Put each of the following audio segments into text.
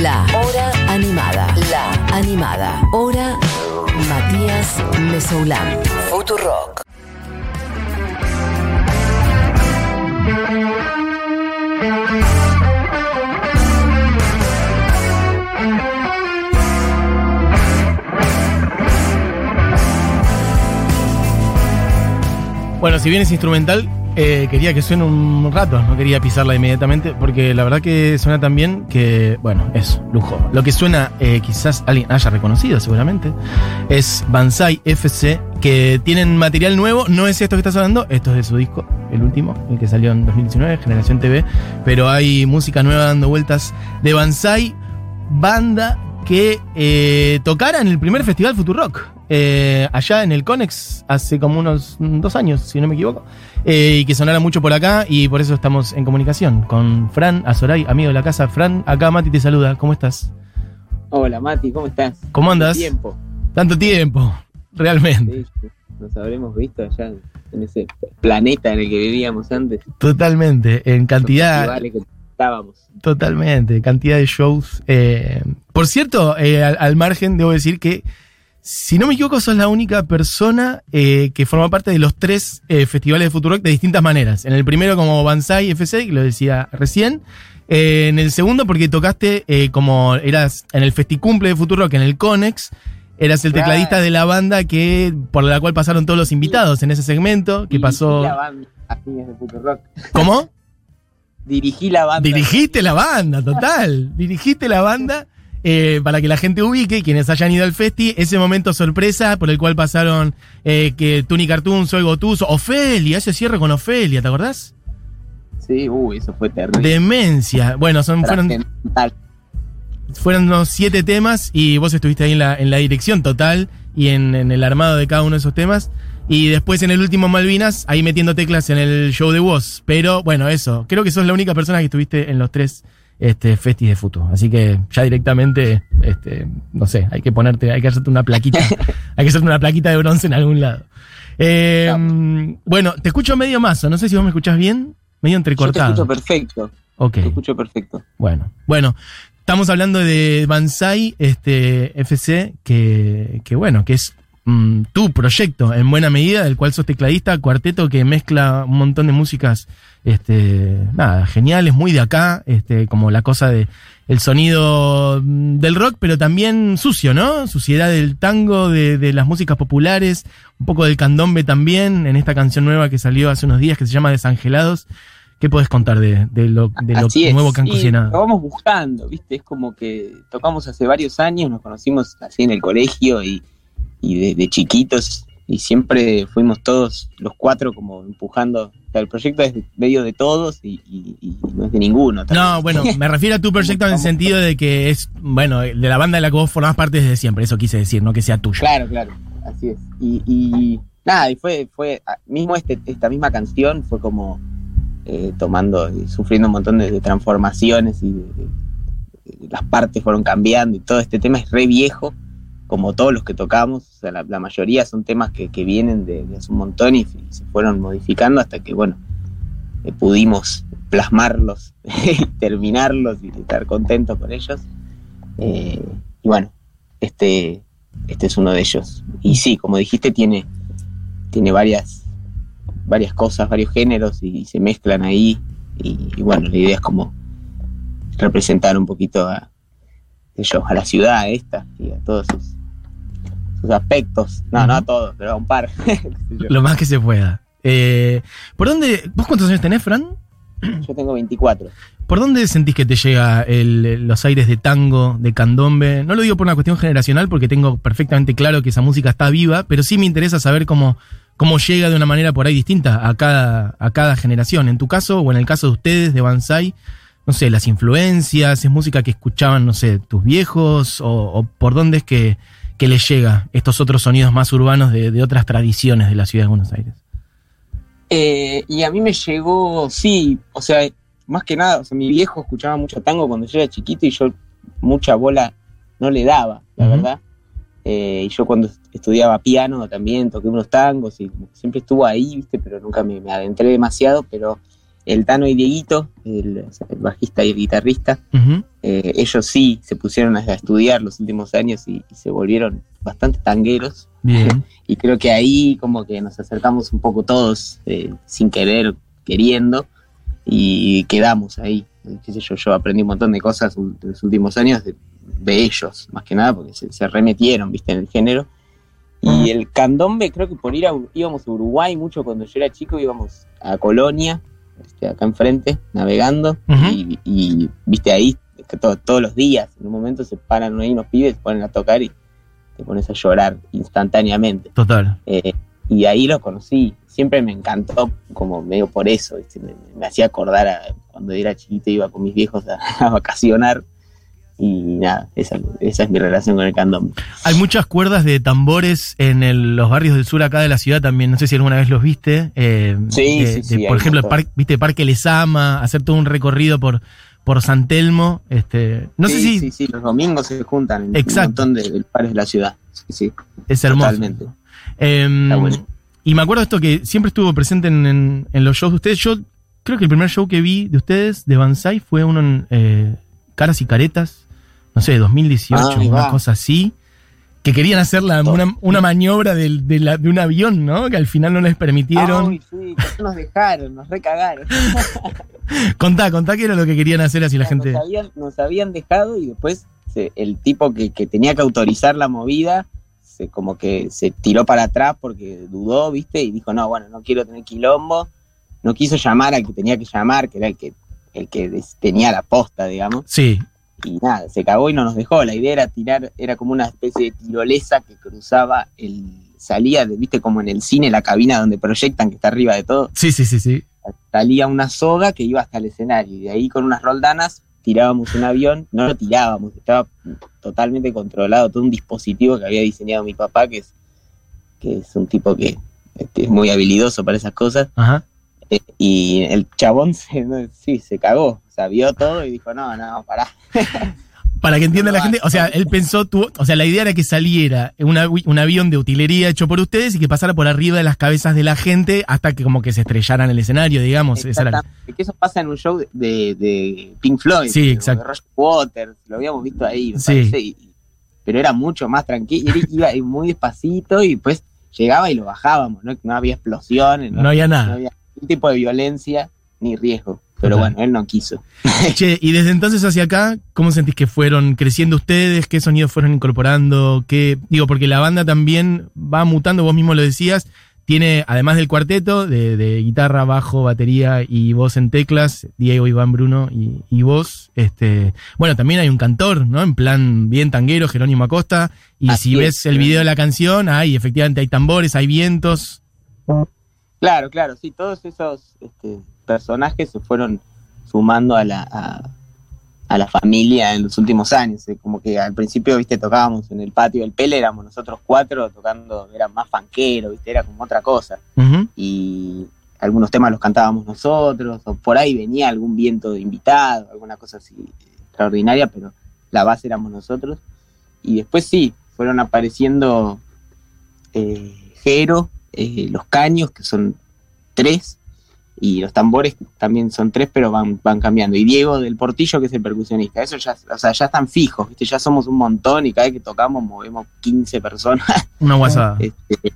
La Hora Animada. La Animada. Hora Matías Mesoulán. Futurock. Bueno, si bien es instrumental, eh, quería que suene un rato, no quería pisarla inmediatamente, porque la verdad que suena tan bien que, bueno, es lujo. Lo que suena, eh, quizás alguien haya reconocido seguramente, es Banzai FC, que tienen material nuevo, no es esto que estás hablando, esto es de su disco, el último, el que salió en 2019, Generación TV, pero hay música nueva dando vueltas de Banzai, banda que eh, tocara en el primer festival Futurock. Eh, allá en el Conex hace como unos dos años, si no me equivoco, eh, y que sonara mucho por acá y por eso estamos en comunicación con Fran Azoray, amigo de la casa. Fran, acá Mati te saluda, ¿cómo estás? Hola Mati, ¿cómo estás? ¿Cómo andas? Tiempo. Tanto tiempo, realmente. Sí, nos habremos visto allá en ese planeta en el que vivíamos antes. Totalmente, en cantidad. Totalmente, cantidad de shows. Eh, por cierto, eh, al, al margen, debo decir que si no me equivoco, sos la única persona eh, que forma parte de los tres eh, festivales de Futurock de distintas maneras. En el primero como Banzai FC, que lo decía recién. Eh, en el segundo porque tocaste como eras en el festicumple de Futurock, en el Conex. Eras el tecladista de la banda que por la cual pasaron todos los invitados en ese segmento. Que pasó... la banda de Futurock. ¿Cómo? Dirigí la banda. Dirigiste la banda, total. Dirigiste la banda eh, para que la gente ubique, quienes hayan ido al festi, ese momento sorpresa por el cual pasaron eh, que Tuni Cartoon, Soy Gotuso, Ofelia, ese cierre con Ofelia, ¿te acordás? Sí, uy, eso fue terrible. Demencia. Bueno, son, fueron, fueron unos siete temas y vos estuviste ahí en la, en la dirección total y en, en el armado de cada uno de esos temas. Y después en el último Malvinas, ahí metiendo teclas en el show de voz. Pero bueno, eso. Creo que sos la única persona que estuviste en los tres este, festis de Futu. Así que ya directamente, este, no sé, hay que ponerte, hay que hacerte una plaquita. hay que hacerte una plaquita de bronce en algún lado. Eh, bueno, te escucho medio mazo. No sé si vos me escuchás bien. Medio Yo te entrecortado. escucho perfecto. ok. Te escucho perfecto. Bueno, bueno, estamos hablando de Banzai este, FC, que, que bueno, que es mm, tu proyecto en buena medida, del cual sos tecladista, cuarteto que mezcla un montón de músicas, este, nada, geniales, muy de acá, este, como la cosa de el sonido mm, del rock, pero también sucio, ¿no? Suciedad del tango, de, de las músicas populares, un poco del candombe también, en esta canción nueva que salió hace unos días que se llama Desangelados. ¿Qué podés contar de, de lo, de lo es. nuevo que han cocinado? Lo vamos buscando, ¿viste? Es como que tocamos hace varios años, nos conocimos así en el colegio y, y de, de chiquitos y siempre fuimos todos los cuatro como empujando. O sea, el proyecto es medio de todos y, y- y no es de ninguno. tal No, bueno, me refiero a tu proyecto en el sentido de que es, bueno, de la banda de la que vos formás parte desde siempre, eso quise decir, no que sea tuyo. Claro, claro, así es. Y, y nada, y fue, fue ah, mismo este, esta misma canción fue como eh, tomando sufriendo un montón de, de transformaciones y de- las partes fueron cambiando y todo este tema es re viejo, como todos los que tocamos, o sea, la, mayoría son temas que, vienen de, hace un montón y, se fueron modificando hasta que, bueno, eh, pudimos plasmarlos terminarlos y estar contentos con ellos. Eh, y bueno, este, este es uno de ellos. Y sí, como dijiste, tiene, tiene varias, varias cosas, varios géneros y, se mezclan ahí. Y, y bueno, la idea es como representar un poquito a, ellos, a la ciudad esta y a todos sus, sus aspectos. No, no a todos, pero a un par. Lo más que se pueda. Eh, ¿Por dónde, vos cuántos años tenés, Fran? Yo tengo 24. ¿Por dónde sentís que te llega el- los aires de tango, de candombe? No lo digo por una cuestión generacional porque tengo perfectamente claro que esa música está viva, pero sí me interesa saber cómo, cómo llega de una manera por ahí distinta a cada, a cada generación. En tu caso, o en el caso de ustedes, de Banzai, no sé, las influencias, es música que escuchaban, no sé, tus viejos, o, o por dónde es que, que les llega estos otros sonidos más urbanos de, de otras tradiciones de la ciudad de Buenos Aires. Eh, y a mí me llegó, sí, o sea, más que nada, o sea, mi viejo escuchaba mucho tango cuando yo era chiquito y yo mucha bola no le daba, la verdad. Eh, y yo cuando estudiaba piano también toqué unos tangos y siempre estuvo ahí, ¿viste? Pero nunca me, me adentré demasiado, pero el Tano y Dieguito, el, bajista y el guitarrista. Eh, ellos sí se pusieron a estudiar los últimos años y, y se volvieron bastante tangueros. Bien. Y creo que ahí como que nos acercamos un poco todos, eh, sin querer, queriendo, y quedamos ahí. Qué sé yo, yo aprendí un montón de cosas en los últimos años de, de ellos, más que nada, porque se, se remetieron, viste, en el género. Y el candombe, creo que por ir a, íbamos a Uruguay mucho cuando yo era chico, íbamos a Colonia, este, acá enfrente, navegando, Ujú. y, y, viste ahí, que to- todos los días, en un momento se paran ahí unos pibes, se ponen a tocar y te pones a llorar instantáneamente. Total. Eh, y ahí lo conocí. Siempre me encantó, como medio por eso. ¿viste? Me, me hacía acordar a cuando era chiquito, iba con mis viejos a, a vacacionar. Y nada, esa, esa es mi relación con el candombe. Hay muchas cuerdas de tambores en el- los barrios del sur acá de la ciudad también. No sé si alguna vez los viste. eh, Sí, de- sí, por ejemplo, el par- viste Parque Lesama, hacer todo un recorrido por, por San Telmo. Este, no sé sí, si sí, sí, los domingos se juntan en Exacto. un montón de, lugares de la ciudad. Sí, sí, es hermoso. totalmente. Em, Está bueno. Y me acuerdo esto que siempre estuvo presente en, en- en los shows de ustedes. Yo creo que el primer show que vi de ustedes, de Banzai, fue uno en eh, Caras y Caretas, no sé, 2018, Ah, una va. cosa así. Que querían hacer la- una, una maniobra del- de, la- de un avión, ¿no? Que al final no les permitieron. Ay, sí, nos dejaron, nos recagaron. Contá, contá qué era lo que querían hacer así la gente. Nos habían, nos habían dejado y después se- el tipo que, que tenía que autorizar la movida se como que se tiró para atrás porque dudó, ¿viste? Y dijo, no, bueno, no quiero tener quilombo. No quiso llamar al que tenía que llamar, que era el que, el que tenía la posta, digamos. Sí, Y nada, se cagó y no nos dejó. La idea era tirar, era como una especie de tirolesa que cruzaba el... Salía, de- viste, como en el cine, la cabina donde proyectan que está arriba de todo sí, sí, sí, sí. salía una soga que iba hasta el escenario y de ahí con unas roldanas tirábamos un avión, no lo tirábamos, estaba totalmente controlado, todo un dispositivo que había diseñado mi papá, que es, que es un tipo que este, es muy habilidoso para esas cosas, Ajá. Y el chabón se, sí, se cagó, o sea, vio todo y dijo, no, no, pará. Para que entienda No, la gente, o sea, él pensó, tuvo, o sea, la idea era que saliera un, avi- un avión de utilería hecho por ustedes y que pasara por arriba de las cabezas de la gente hasta que como que se estrellara en el escenario, digamos. Esa era la- Exactamente, que eso pasa en un show de, de- Pink Floyd, Sí, exacto. de Roger Waters, lo habíamos visto ahí, me Sí. parece, y- y- pero era mucho más tranquilo, iba muy despacito y pues llegaba y lo bajábamos, no, no había explosiones, no, no había nada. había tipo de violencia ni riesgo, pero Total. bueno, él no quiso. Che, y desde entonces hacia acá, ¿cómo sentís que fueron creciendo ustedes? ¿Qué sonidos fueron incorporando? ¿Qué, digo, porque la banda también va mutando, vos mismo lo decías, tiene, además del cuarteto, de, de guitarra, bajo, batería y voz en teclas, Diego, Iván, Bruno y, y vos, este, bueno, también hay un cantor, ¿no? En plan bien tanguero, Jerónimo Acosta, y Así si es, ves el video de la canción, hay, efectivamente hay tambores, hay vientos. Claro, claro, sí, todos esos este, personajes se fueron sumando a la, a, a la familia en los últimos años. eh, Como que al principio, viste, tocábamos en el patio del Pele, éramos nosotros cuatro tocando, era más fanquero, viste, era como otra cosa. Y algunos temas los cantábamos nosotros, o por ahí venía algún viento de invitado, alguna cosa así extraordinaria, pero la base éramos nosotros. Y después sí, fueron apareciendo eh, Jero, eh, los caños, que son tres, y los tambores también son tres, pero van, van cambiando. Y Diego del Portillo, que es el percusionista. Eso ya, o sea, ya están fijos, ¿viste? ya somos un montón y cada vez que tocamos movemos 15 personas. Una guasada. Este,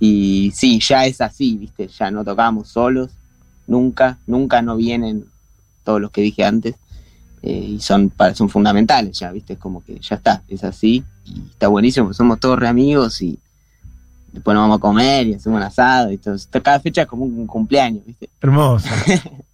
y sí, ya es así, ¿viste? Ya no tocamos solos, nunca, nunca no vienen todos los que dije antes. eh, y son, son fundamentales ya, ¿viste? Es como que ya está, es así. Y está buenísimo, somos todos re amigos y después nos vamos a comer y hacemos un asado. Y todo. Cada fecha es como un cumpleaños, ¿viste? Hermoso.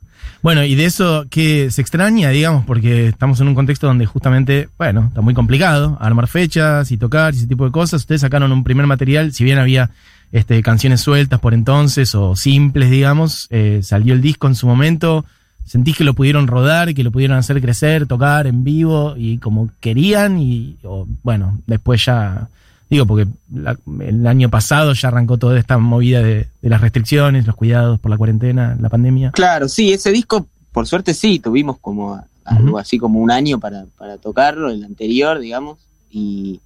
Bueno, y de eso que se extraña, digamos, porque estamos en un contexto donde justamente, bueno, está muy complicado armar fechas y tocar y ese tipo de cosas. Ustedes sacaron un primer material, si bien había este, canciones sueltas por entonces o simples, digamos, eh, salió el disco en su momento. Sentís que lo pudieron rodar, que lo pudieron hacer crecer, tocar en vivo y como querían y, o, bueno, después ya, digo, porque la- el año pasado ya arrancó toda esta movida de, de las restricciones, los cuidados por la cuarentena, la pandemia. Claro, sí, ese disco, por suerte sí, tuvimos como algo así como un año para, para tocarlo, el anterior, digamos, y,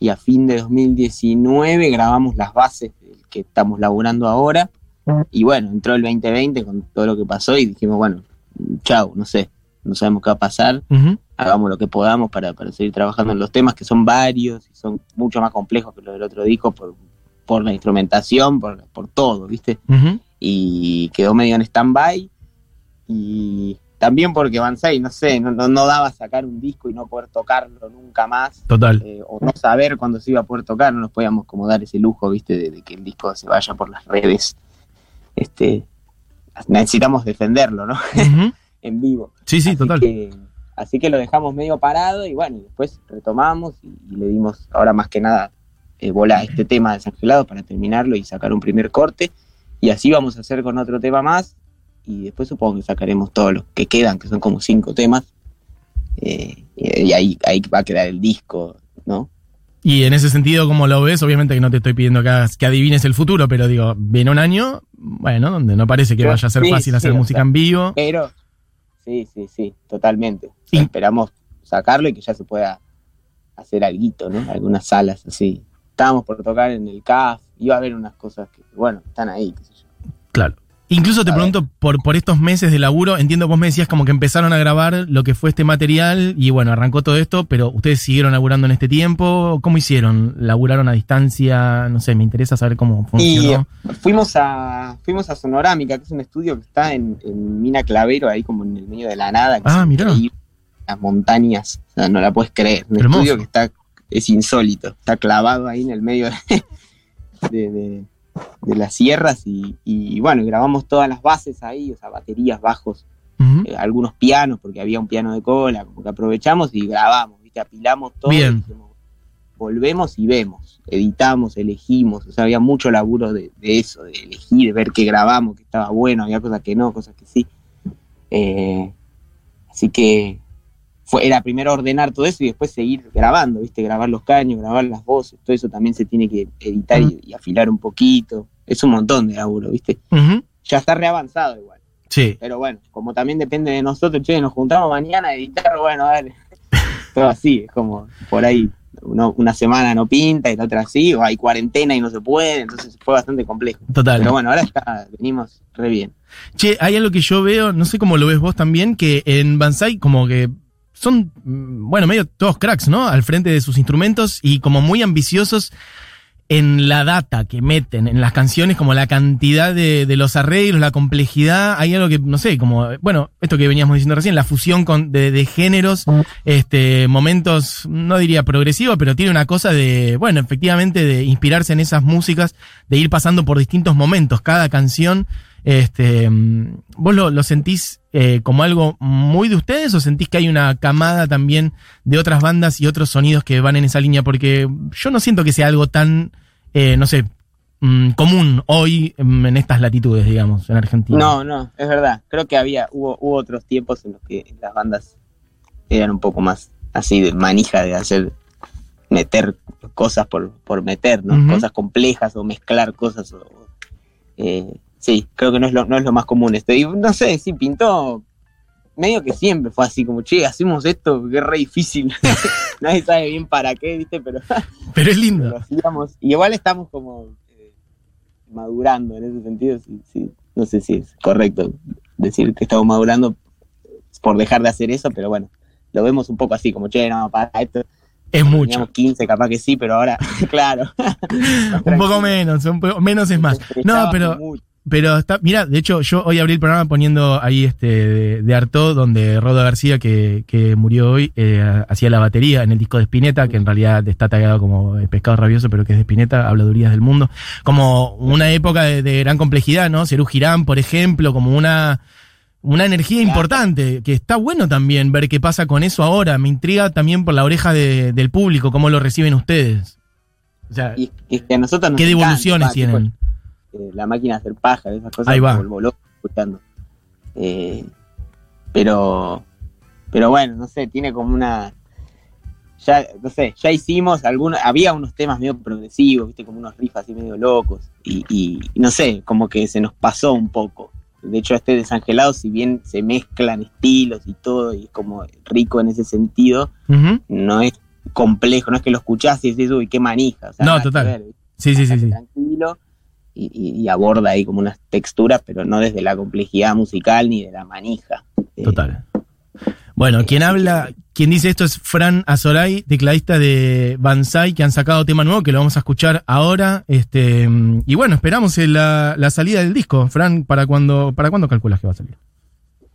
y a fin de 2019 grabamos las bases del que estamos laburando ahora, y bueno, entró el 2020 con todo lo que pasó y dijimos, bueno, chau, no sé, no sabemos qué va a pasar. Hagamos lo que podamos para, para seguir trabajando en los temas que son varios y son mucho más complejos que los del otro disco por, por la instrumentación, por, por todo, ¿viste? Y quedó medio en stand-by y también porque Banzai, no sé, no, no, no daba sacar un disco y no poder tocarlo nunca más. Total. eh, o no saber cuándo se iba a poder tocar, no nos podíamos como dar ese lujo, viste, de, de que el disco se vaya por las redes. Este, necesitamos defenderlo, ¿no? En vivo. Sí, sí, así total. Que, así que lo dejamos medio parado y bueno, y después retomamos y, y le dimos ahora más que nada eh, bola a este tema desangelado para terminarlo y sacar un primer corte. Y así vamos a hacer con otro tema más. Y después supongo que sacaremos todos los que quedan, que son como cinco temas. Eh, y ahí, ahí va a quedar el disco, ¿no? Y en ese sentido, como lo ves, obviamente que no te estoy pidiendo que, hagas- que adivines el futuro, pero digo, viene un año, bueno, donde no parece que vaya a ser sí, fácil sí, hacer música sea, en vivo. Pero sí, sí, sí, totalmente. Y- esperamos sacarlo y que ya se pueda hacer algo, ¿no? Algunas salas así. Estábamos por tocar en el CAF, iba a haber unas cosas que, bueno, están ahí, qué sé yo. Claro. Incluso te A pregunto, por, por estos meses de laburo, entiendo vos me decías como que empezaron a grabar lo que fue este material y bueno, arrancó todo esto, pero ustedes siguieron laburando en este tiempo. ¿Cómo hicieron? ¿Laburaron a distancia? No sé, me interesa saber cómo funcionó. Fuimos a fuimos a Sonorámica, que es un estudio que está en, en Mina Clavero, ahí como en el medio de la nada. que Ah, mirá. Las montañas, o sea, no la puedes creer. Un Hermoso. estudio que está, es insólito, está clavado ahí en el medio de, de- de- de las sierras y, y, bueno, grabamos todas las bases ahí, o sea, baterías, bajos, eh, algunos pianos, porque había un piano de cola, como que aprovechamos y grabamos, ¿viste? apilamos todo. Bien. y dijimos, volvemos y vemos, editamos, elegimos, o sea, había mucho laburo de, de eso, de elegir, de ver qué grabamos, que estaba bueno, había cosas que no, cosas que sí. Eh, así que fue, era primero ordenar todo eso y después seguir grabando, ¿viste? Grabar los caños, grabar las voces, todo eso también se tiene que editar y, y afilar un poquito. Es un montón de laburo, ¿viste? Ya está reavanzado igual. Sí. Pero bueno, como también depende de nosotros, che, nos juntamos mañana a editar, bueno, dale. Todo así, es como por ahí uno- una semana no pinta y la otra sí, o hay cuarentena y no se puede, entonces fue bastante complejo. Total. Pero bueno, ahora está, venimos re bien. Che, hay algo que yo veo, no sé cómo lo ves vos también, que en Banzai como que son, mm, bueno, medio todos cracks, ¿no? Al frente de sus instrumentos y como muy ambiciosos en la data que meten en las canciones, como la cantidad de, de los arreglos, la complejidad, hay algo que, no sé, como, bueno, esto que veníamos diciendo recién, la fusión con, de, de géneros, este, momentos, no diría progresivo, pero tiene una cosa de, bueno, efectivamente de inspirarse en esas músicas, de ir pasando por distintos momentos, cada canción, este, mm, ¿vos lo, lo sentís eh, como algo muy de ustedes o sentís que hay una camada también de otras bandas y otros sonidos que van en esa línea? Porque yo no siento que sea algo tan, eh, no sé, mm, común hoy mm, en estas latitudes, digamos, en Argentina. No, no, es verdad. Creo que había, hubo, hubo otros tiempos en los que las bandas eran un poco más así de manija de hacer, meter cosas por, por meter, ¿no? Cosas complejas o mezclar cosas. O, eh, sí, creo que no es lo, no es lo más común esto. Y no sé, sí, pintó medio que siempre fue así, como, che, hacemos esto, que es re difícil. Nadie sabe bien para qué, ¿viste? Pero Pero es lindo. hacíamos. Y igual estamos como eh, madurando en ese sentido. Sí, sí, no sé si es correcto decir que estamos madurando por dejar de hacer eso, pero bueno, lo vemos un poco así, como che, no, para esto. Es Teníamos mucho. 15, capaz que sí, pero ahora, claro. Un poco menos, un poco menos es más. No, pero Pero está, mira, de hecho, yo hoy abrí el programa poniendo ahí este de, de Artaud, donde Rodo García, que, que murió hoy, eh, hacía la batería en el disco de Spinetta, que en realidad está tagado como eh, pescado rabioso, pero que es de Spinetta, habladurías del mundo. Como una época de, de gran complejidad, ¿no? Cerú Girán, por ejemplo, como una, una energía importante, que está bueno también ver qué pasa con eso ahora. Me intriga también por la oreja de- del público, cómo lo reciben ustedes. O sea, Y que a nosotros nos ¿qué encanta, devoluciones tipo, tienen? Eh, la máquina de hacer paja, esas cosas Ahí va. me vuelvo loco escuchando. Eh, pero, pero bueno, no sé, tiene como una. Ya, no sé, ya hicimos algunos, había unos temas medio progresivos, viste, como unos riffs así medio locos, y, y no sé, como que se nos pasó un poco. De hecho, este desangelado, si bien se mezclan estilos y todo, y es como rico en ese sentido, no es complejo, no es que lo escuchás y decís, uy, qué manija. o sea, No, total. Sí, sí, sí. tranquilo y, y- y aborda ahí como unas texturas, pero no desde la complejidad musical ni de la manija. Eh, Total. Bueno, quien habla, quien dice esto es Fran Azoray, tecladista de Banzai, que han sacado tema nuevo, que lo vamos a escuchar ahora. Este, y bueno, esperamos la, la salida del disco. Fran, ¿para cuándo, ¿para cuándo calculas que va a salir?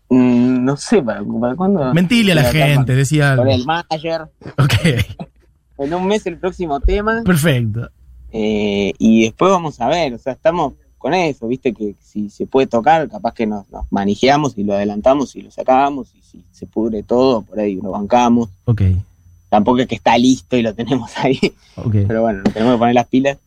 Mm, no sé, ¿para, para cuándo? Mentile a la gente, decía. Con el manager. Ok, En un mes el próximo tema. perfecto. Eh, y después vamos a ver, o sea, estamos con eso, viste que si se puede tocar, capaz que nos, nos y lo adelantamos y lo sacamos, y si se pudre todo, por ahí lo bancamos. Ok, Tampoco es que está listo y lo tenemos ahí, ok. pero bueno, nos tenemos que poner las pilas.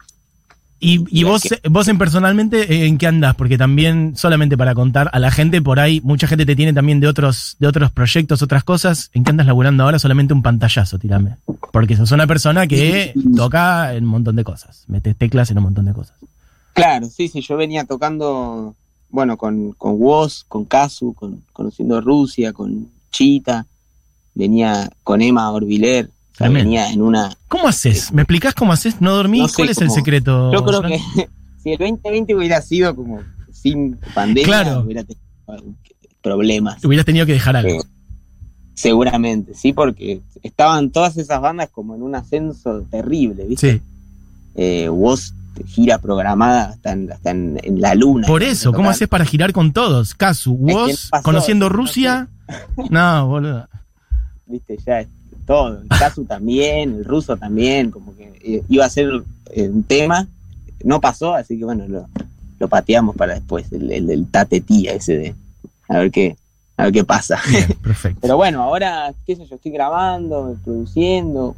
Y, vos, es vos en personalmente, eh, ¿en qué andás? Porque también, solamente para contar a la gente por ahí, mucha gente te tiene también de otros, de otros proyectos, otras cosas. ¿En qué andas laburando ahora? Solamente un pantallazo, tirame. Porque sos una persona que toca en un montón de cosas. Metes teclas en un montón de cosas. Claro, sí, sí, yo venía tocando, bueno, con, con Woz, con Kazu, con Conociendo Rusia, con Chita, venía con Emma Orbiler, o sea, venía en una... ¿Cómo haces? ¿Me explicás cómo haces? ¿No dormís? No sé ¿Cuál es el secreto? Yo creo que si el 2020 hubiera sido como sin pandemia, Claro. hubiera tenido problemas. Hubieras tenido que dejar algo. Eh, Seguramente, sí, porque estaban todas esas bandas como en un ascenso terrible, ¿viste? Sí. Eh, Woz gira programada hasta en, hasta en, en la luna. Por eso, ¿cómo haces para girar con todos? Casu, pasó, conociendo no Rusia. No, boludo. viste, ya es todo. El Kazu también, el ruso también, como que eh, iba a ser eh, un tema, no pasó, así que bueno, lo, lo pateamos para después, el, el, el tatetía ese de a ver qué, a ver qué pasa. Bien, perfecto. Pero bueno, ahora, qué sé yo, estoy grabando, produciendo,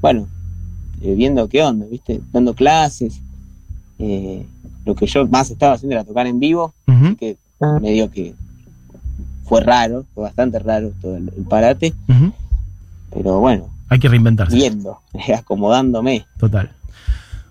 bueno, eh, viendo qué onda, viste, dando clases. Eh, lo que yo más estaba haciendo era tocar en vivo, Ujú, que medio que fue raro, fue bastante raro todo el- el parate, pero bueno, Hay que reinventarse. viendo, acomodándome. Total.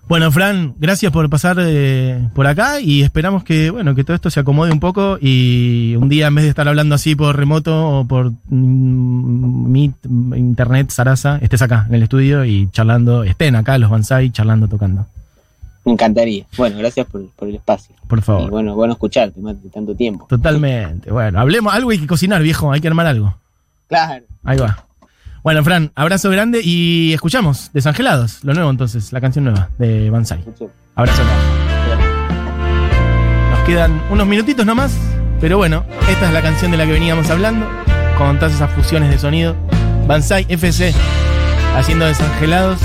Bueno, Fran, gracias por pasar eh, por acá y esperamos que, bueno, que todo esto se acomode un poco y un día en vez de estar hablando así por remoto o por mm, Meet, internet, Sarasa, estés acá en el estudio y charlando, estén acá los Banzai charlando, tocando. Me encantaría. Bueno, gracias por, por el espacio. Por Y favor. bueno, bueno escucharte, más de tanto tiempo. Totalmente. Bueno, hablemos, algo hay que cocinar, viejo, hay que armar algo. Claro. Ahí va. Bueno, Fran, abrazo grande y escuchamos Desangelados, lo nuevo entonces, la canción nueva de Banzai. Abrazo grande. Nos quedan unos minutitos nomás, pero bueno, esta es la canción de la que veníamos hablando, con todas esas fusiones de sonido. Banzai FC, haciendo desangelados,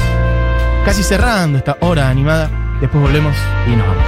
casi cerrando esta hora animada. Después volvemos y nos vamos.